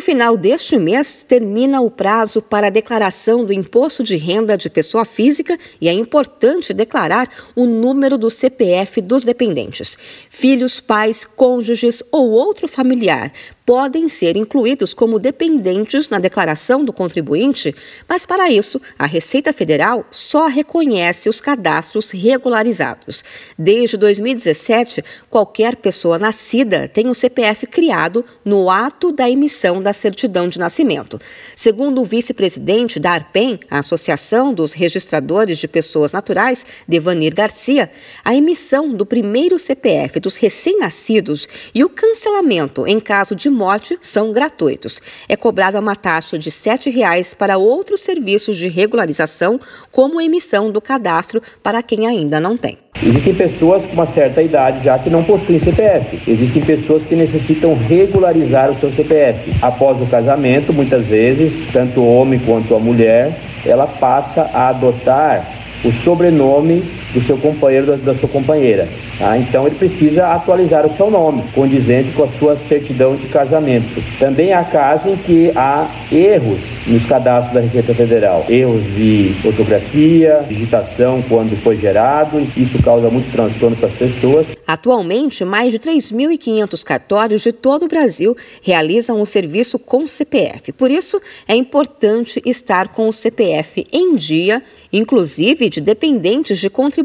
No final deste mês, termina o prazo para a declaração do imposto de renda de pessoa física e é importante declarar o número do CPF dos dependentes. Filhos, pais, cônjuges ou outro familiar podem ser incluídos como dependentes na declaração do contribuinte, mas para isso, a Receita Federal só reconhece os cadastros regularizados. Desde 2017, qualquer pessoa nascida tem o CPF criado no ato da emissão da certidão de nascimento. Segundo o vice-presidente da ARPEN, a Associação dos Registradores de Pessoas Naturais, Devanir Garcia, a emissão do primeiro CPF dos recém-nascidos e o cancelamento em caso de morte são gratuitos. É cobrada uma taxa de R$ 7,00 para outros serviços de regularização, como emissão do cadastro para quem ainda não tem. Existem pessoas com uma certa idade já que não possuem CPF. Existem pessoas que necessitam regularizar o seu CPF. Após o casamento, muitas vezes, tanto o homem quanto a mulher, ela passa a adotar o sobrenome do seu companheiro, da, da sua companheira. Tá? Então ele precisa atualizar o seu nome, condizente com a sua certidão de casamento. Também há casos em que há erros nos cadastros da Receita Federal, erros de fotografia, digitação quando foi gerado, isso causa muito transtorno para as pessoas. Atualmente, mais de 3.500 cartórios de todo o Brasil realizam o serviço com CPF. Por isso, é importante estar com o CPF em dia, inclusive de dependentes de contribuintes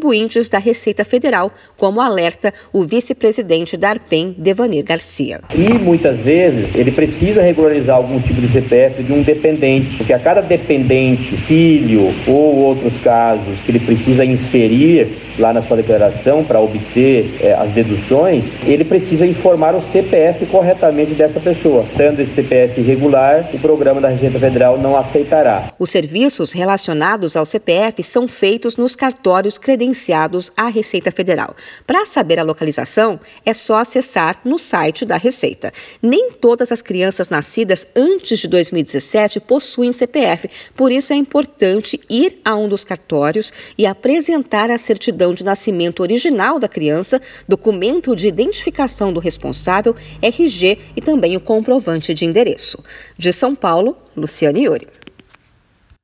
da Receita Federal, como alerta o vice-presidente da ARPEM, Devanir Garcia. E muitas vezes ele precisa regularizar algum tipo de CPF de um dependente, porque a cada dependente, filho ou outros casos que ele precisa inserir lá na sua declaração para obter é, as deduções, ele precisa informar o CPF corretamente dessa pessoa. Tendo esse CPF irregular, o programa da Receita Federal não aceitará. Os serviços relacionados ao CPF são feitos nos cartórios credenciados à Receita Federal. Para saber a localização, é só acessar no site da Receita. Nem todas as crianças nascidas antes de 2017 possuem CPF, por isso é importante ir a um dos cartórios e apresentar a certidão de nascimento original da criança, documento de identificação do responsável, RG e também o comprovante de endereço. De São Paulo, Luciane Iuri.